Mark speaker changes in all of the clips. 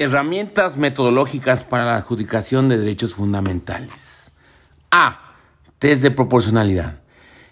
Speaker 1: Herramientas metodológicas para la adjudicación de derechos fundamentales. A. Test de proporcionalidad.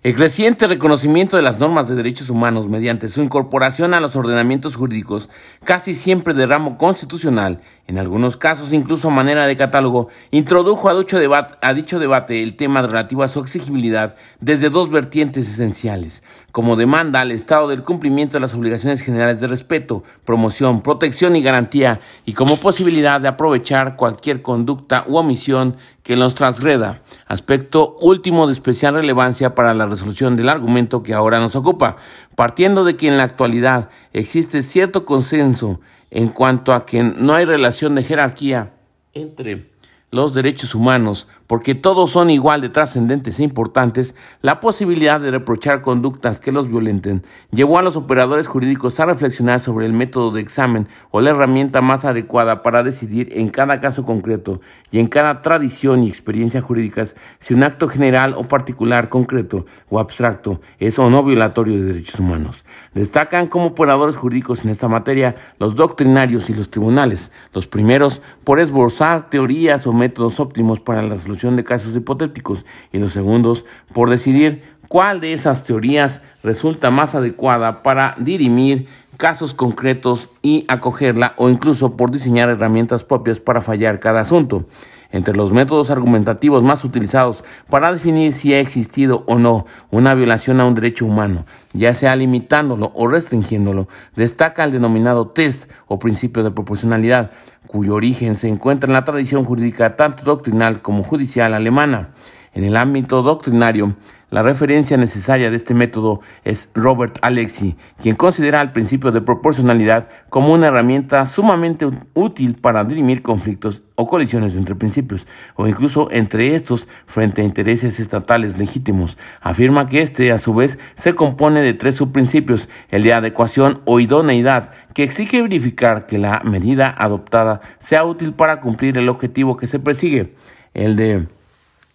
Speaker 1: El creciente reconocimiento de las normas de derechos humanos mediante su incorporación a los ordenamientos jurídicos, casi siempre de ramo constitucional, en algunos casos incluso a manera de catálogo, introdujo a dicho, debate, a dicho debate el tema relativo a su exigibilidad desde dos vertientes esenciales, como demanda al Estado del cumplimiento de las obligaciones generales de respeto, promoción, protección y garantía, y como posibilidad de aprovechar cualquier conducta u omisión que los transgreda, aspecto último de especial relevancia para la resolución del argumento que ahora nos ocupa, partiendo de que en la actualidad existe cierto consenso en cuanto a que no hay relación de jerarquía entre los derechos humanos, porque todos son igual de trascendentes e importantes, la posibilidad de reprochar conductas que los violenten llevó a los operadores jurídicos a reflexionar sobre el método de examen o la herramienta más adecuada para decidir en cada caso concreto y en cada tradición y experiencia jurídicas si un acto general o particular concreto o abstracto es o no violatorio de derechos humanos. Destacan como operadores jurídicos en esta materia los doctrinarios y los tribunales, los primeros por esbozar teorías o métodos óptimos para la solución de casos hipotéticos y los segundos por decidir cuál de esas teorías resulta más adecuada para dirimir casos concretos y acogerla o incluso por diseñar herramientas propias para fallar cada asunto. Entre los métodos argumentativos más utilizados para definir si ha existido o no una violación a un derecho humano, ya sea limitándolo o restringiéndolo, destaca el denominado test o principio de proporcionalidad, cuyo origen se encuentra en la tradición jurídica tanto doctrinal como judicial alemana. En el ámbito doctrinario, la referencia necesaria de este método es Robert Alexi, quien considera el principio de proporcionalidad como una herramienta sumamente útil para dirimir conflictos o colisiones entre principios, o incluso entre estos frente a intereses estatales legítimos. Afirma que este, a su vez, se compone de tres subprincipios, el de adecuación o idoneidad, que exige verificar que la medida adoptada sea útil para cumplir el objetivo que se persigue, el de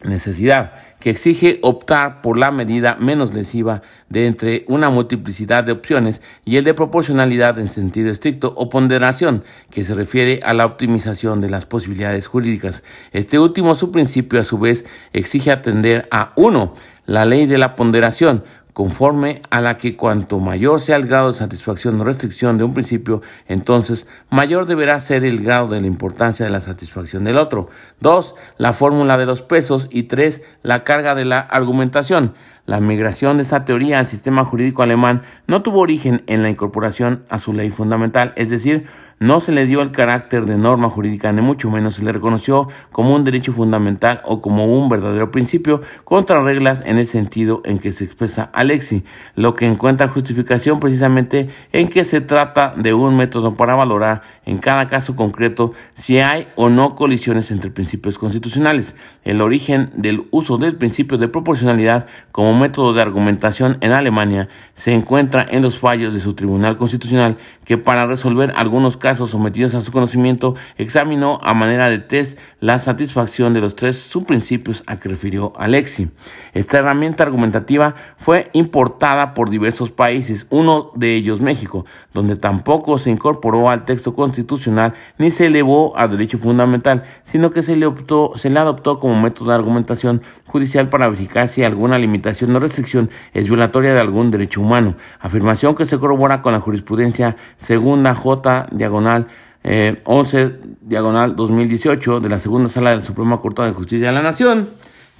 Speaker 1: necesidad, que exige optar por la medida menos lesiva de entre una multiplicidad de opciones y el de proporcionalidad en sentido estricto o ponderación, que se refiere a la optimización de las posibilidades jurídicas. Este último subprincipio a su vez exige atender a uno, la ley de la ponderación, conforme a la que cuanto mayor sea el grado de satisfacción o restricción de un principio, entonces mayor deberá ser el grado de la importancia de la satisfacción del otro. Dos, la fórmula de los pesos y tres, la carga de la argumentación. La migración de esta teoría al sistema jurídico alemán no tuvo origen en la incorporación a su ley fundamental, es decir, no se le dio el carácter de norma jurídica, ni mucho menos se le reconoció como un derecho fundamental o como un verdadero principio contra reglas en el sentido en que se expresa Alexi, lo que encuentra justificación precisamente en que se trata de un método para valorar en cada caso concreto si hay o no colisiones entre principios constitucionales. El origen del uso del principio de proporcionalidad como método de argumentación en Alemania se encuentra en los fallos de su Tribunal Constitucional que para resolver algunos casos sometidos a su conocimiento, examinó a manera de test la satisfacción de los tres subprincipios a que refirió Alexi. Esta herramienta argumentativa fue importada por diversos países, uno de ellos México, donde tampoco se incorporó al texto constitucional ni se elevó a derecho fundamental, sino que se le, optó, se le adoptó como método de argumentación judicial para verificar si alguna limitación o restricción es violatoria de algún derecho humano, afirmación que se corrobora con la jurisprudencia segunda J diagonal 11 eh, diagonal 2018 de la segunda sala de la Suprema Corte de Justicia de la Nación,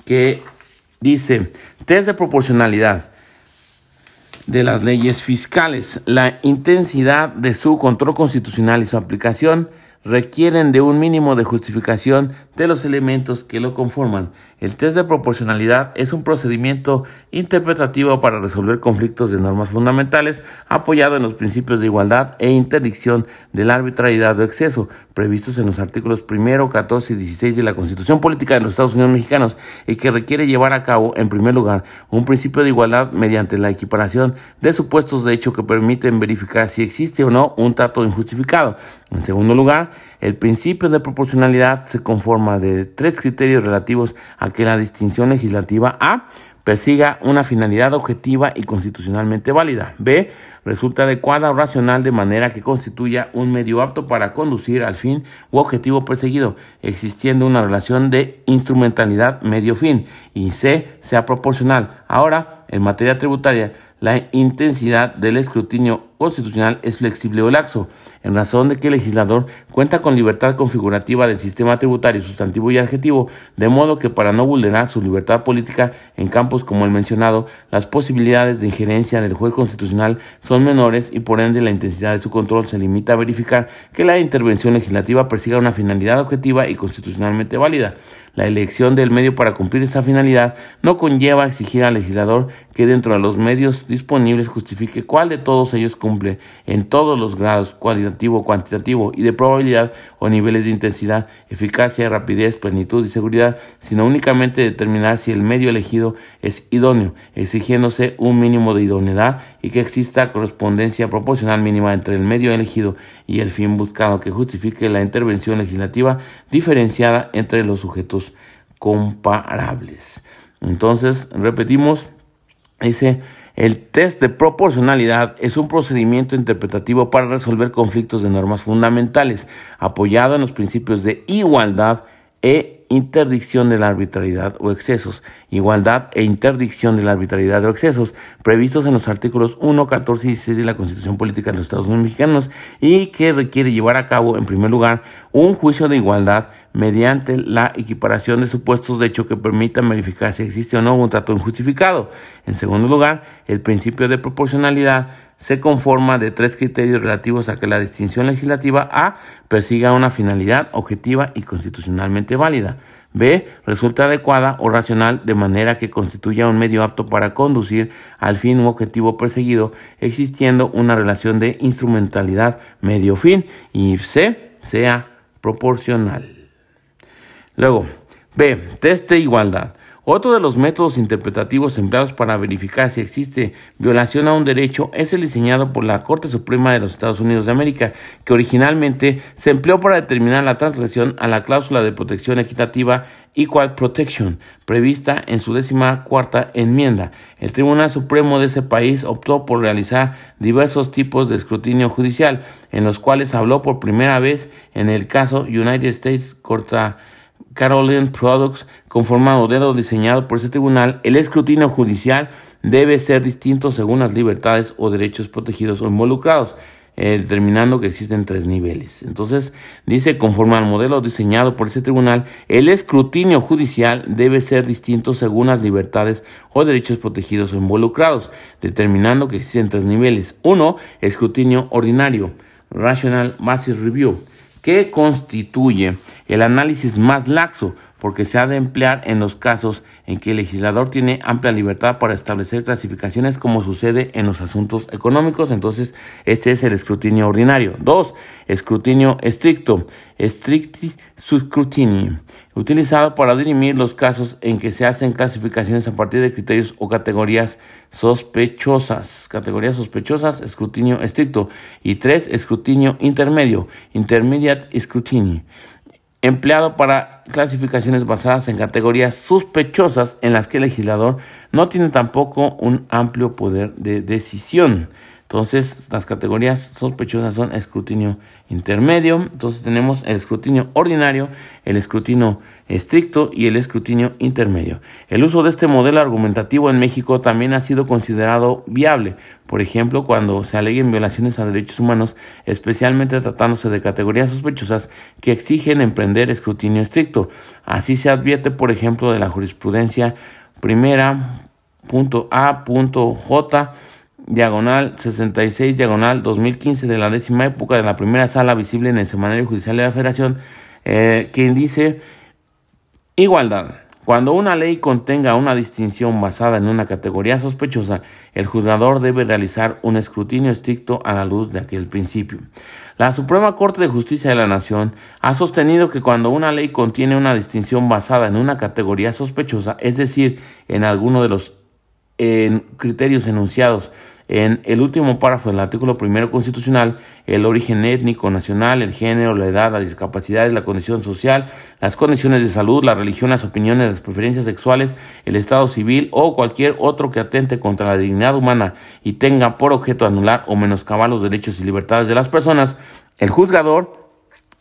Speaker 1: que dice, test de proporcionalidad de las leyes fiscales, la intensidad de su control constitucional y su aplicación requieren de un mínimo de justificación de los elementos que lo conforman. El test de proporcionalidad es un procedimiento interpretativo para resolver conflictos de normas fundamentales apoyado en los principios de igualdad e interdicción de la arbitrariedad o exceso previstos en los artículos 1, 14 y 16 de la Constitución Política de los Estados Unidos Mexicanos y que requiere llevar a cabo, en primer lugar, un principio de igualdad mediante la equiparación de supuestos de hecho que permiten verificar si existe o no un trato injustificado. En segundo lugar, el principio de proporcionalidad se conforma de tres criterios relativos a que la distinción legislativa A persiga una finalidad objetiva y constitucionalmente válida. B. Resulta adecuada o racional de manera que constituya un medio apto para conducir al fin u objetivo perseguido, existiendo una relación de instrumentalidad medio-fin. Y C. Sea proporcional. Ahora, en materia tributaria, la intensidad del escrutinio constitucional es flexible o laxo, en razón de que el legislador cuenta con libertad configurativa del sistema tributario sustantivo y adjetivo, de modo que para no vulnerar su libertad política en campos como el mencionado, las posibilidades de injerencia del juez constitucional son menores y por ende la intensidad de su control se limita a verificar que la intervención legislativa persiga una finalidad objetiva y constitucionalmente válida. La elección del medio para cumplir esa finalidad no conlleva exigir al legislador que dentro de los medios disponibles justifique cuál de todos ellos cumple en todos los grados cualitativo, cuantitativo y de probabilidad o niveles de intensidad, eficacia, rapidez, plenitud y seguridad, sino únicamente determinar si el medio elegido es idóneo, exigiéndose un mínimo de idoneidad y que exista correspondencia proporcional mínima entre el medio elegido y el fin buscado que justifique la intervención legislativa diferenciada entre los sujetos comparables. Entonces, repetimos, dice, el test de proporcionalidad es un procedimiento interpretativo para resolver conflictos de normas fundamentales, apoyado en los principios de igualdad e interdicción de la arbitrariedad o excesos, igualdad e interdicción de la arbitrariedad o excesos, previstos en los artículos 1, 14 y 16 de la Constitución Política de los Estados Unidos Mexicanos y que requiere llevar a cabo, en primer lugar, un juicio de igualdad mediante la equiparación de supuestos de hecho que permitan verificar si existe o no un trato injustificado. En segundo lugar, el principio de proporcionalidad se conforma de tres criterios relativos a que la distinción legislativa A persiga una finalidad objetiva y constitucionalmente válida. B. Resulta adecuada o racional de manera que constituya un medio apto para conducir al fin u objetivo perseguido, existiendo una relación de instrumentalidad medio-fin. Y C. Sea proporcional. Luego, B. Test de igualdad. Otro de los métodos interpretativos empleados para verificar si existe violación a un derecho es el diseñado por la Corte Suprema de los Estados Unidos de América, que originalmente se empleó para determinar la transgresión a la cláusula de protección equitativa Equal Protection, prevista en su décima cuarta enmienda. El Tribunal Supremo de ese país optó por realizar diversos tipos de escrutinio judicial, en los cuales habló por primera vez en el caso United States Corta Caroline Products, conforme modelo diseñado por ese tribunal, el escrutinio judicial debe ser distinto según las libertades o derechos protegidos o involucrados, eh, determinando que existen tres niveles. Entonces, dice, conforme al modelo diseñado por ese tribunal, el escrutinio judicial debe ser distinto según las libertades o derechos protegidos o involucrados, determinando que existen tres niveles. Uno, escrutinio ordinario, Rational Basis Review que constituye el análisis más laxo, porque se ha de emplear en los casos en que el legislador tiene amplia libertad para establecer clasificaciones como sucede en los asuntos económicos. Entonces, este es el escrutinio ordinario. Dos, escrutinio estricto, stricti scrutiny, utilizado para dirimir los casos en que se hacen clasificaciones a partir de criterios o categorías sospechosas. Categorías sospechosas, escrutinio estricto. Y tres, escrutinio intermedio, intermediate scrutiny empleado para clasificaciones basadas en categorías sospechosas en las que el legislador no tiene tampoco un amplio poder de decisión. Entonces, las categorías sospechosas son escrutinio intermedio. Entonces, tenemos el escrutinio ordinario, el escrutinio estricto y el escrutinio intermedio. El uso de este modelo argumentativo en México también ha sido considerado viable. Por ejemplo, cuando se aleguen violaciones a derechos humanos, especialmente tratándose de categorías sospechosas que exigen emprender escrutinio estricto. Así se advierte, por ejemplo, de la jurisprudencia primera punto J diagonal 66, diagonal 2015 de la décima época de la primera sala visible en el Semanario Judicial de la Federación, eh, quien dice igualdad. Cuando una ley contenga una distinción basada en una categoría sospechosa, el juzgador debe realizar un escrutinio estricto a la luz de aquel principio. La Suprema Corte de Justicia de la Nación ha sostenido que cuando una ley contiene una distinción basada en una categoría sospechosa, es decir, en alguno de los criterios enunciados. En el último párrafo del artículo primero constitucional el origen étnico, nacional, el género, la edad, las discapacidades, la condición social, las condiciones de salud, la religión, las opiniones, las preferencias sexuales, el estado civil o cualquier otro que atente contra la dignidad humana y tenga por objeto anular o menoscabar los derechos y libertades de las personas, el juzgador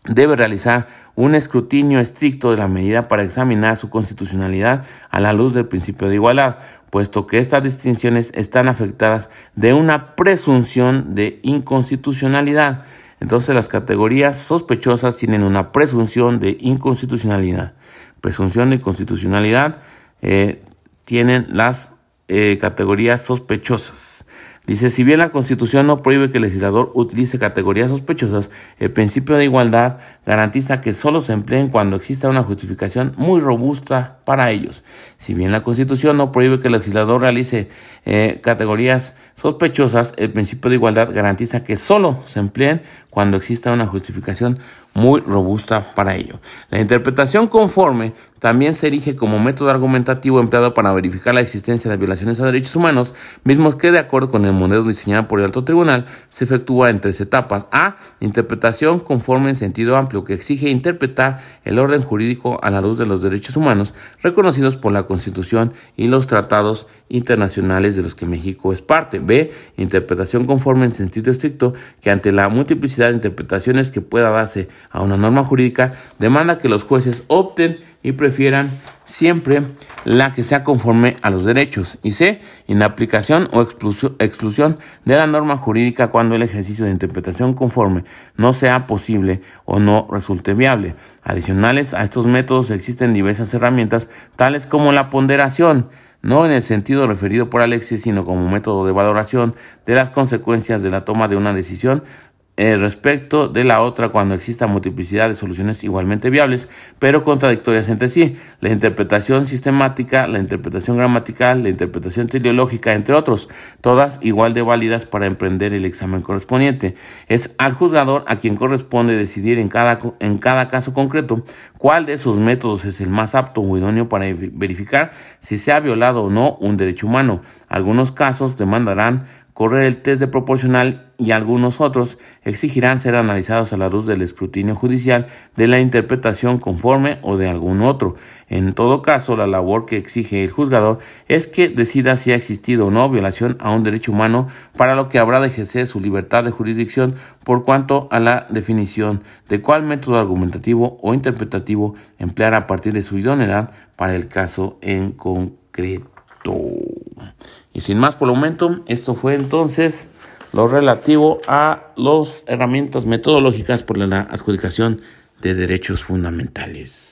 Speaker 1: debe realizar un escrutinio estricto de la medida para examinar su constitucionalidad a la luz del principio de igualdad, puesto que estas distinciones están afectadas de una presunción de inconstitucionalidad. Entonces las categorías sospechosas tienen una presunción de inconstitucionalidad. Presunción de inconstitucionalidad eh, tienen las eh, categorías sospechosas. Dice, si bien la Constitución no prohíbe que el legislador utilice categorías sospechosas, el principio de igualdad garantiza que solo se empleen cuando exista una justificación muy robusta para ellos. Si bien la Constitución no prohíbe que el legislador realice eh, categorías sospechosas, el principio de igualdad garantiza que solo se empleen cuando exista una justificación muy robusta para ello. La interpretación conforme también se erige como método argumentativo empleado para verificar la existencia de violaciones a derechos humanos, mismos que de acuerdo con el modelo diseñado por el alto tribunal se efectúa en tres etapas. A. Interpretación conforme en sentido amplio que exige interpretar el orden jurídico a la luz de los derechos humanos reconocidos por la Constitución y los tratados internacionales de los que México es parte. B. Interpretación conforme en sentido estricto que ante la multiplicidad de interpretaciones que pueda darse a una norma jurídica demanda que los jueces opten y prefieran siempre la que sea conforme a los derechos. Y C. Inaplicación o exclusión de la norma jurídica cuando el ejercicio de interpretación conforme no sea posible o no resulte viable. Adicionales a estos métodos existen diversas herramientas tales como la ponderación, no en el sentido referido por Alexis, sino como método de valoración de las consecuencias de la toma de una decisión eh, respecto de la otra cuando exista multiplicidad de soluciones igualmente viables, pero contradictorias entre sí. La interpretación sistemática, la interpretación gramatical, la interpretación teleológica, entre otros, todas igual de válidas para emprender el examen correspondiente. Es al juzgador a quien corresponde decidir en cada, en cada caso concreto cuál de esos métodos es el más apto o idóneo para verificar si se ha violado o no un derecho humano. Algunos casos demandarán correr el test de proporcional y algunos otros exigirán ser analizados a la luz del escrutinio judicial de la interpretación conforme o de algún otro. En todo caso, la labor que exige el juzgador es que decida si ha existido o no violación a un derecho humano, para lo que habrá de ejercer su libertad de jurisdicción por cuanto a la definición de cuál método argumentativo o interpretativo emplear a partir de su idoneidad para el caso en concreto. Y sin más por el momento, esto fue entonces lo relativo a las herramientas metodológicas por la adjudicación de derechos fundamentales.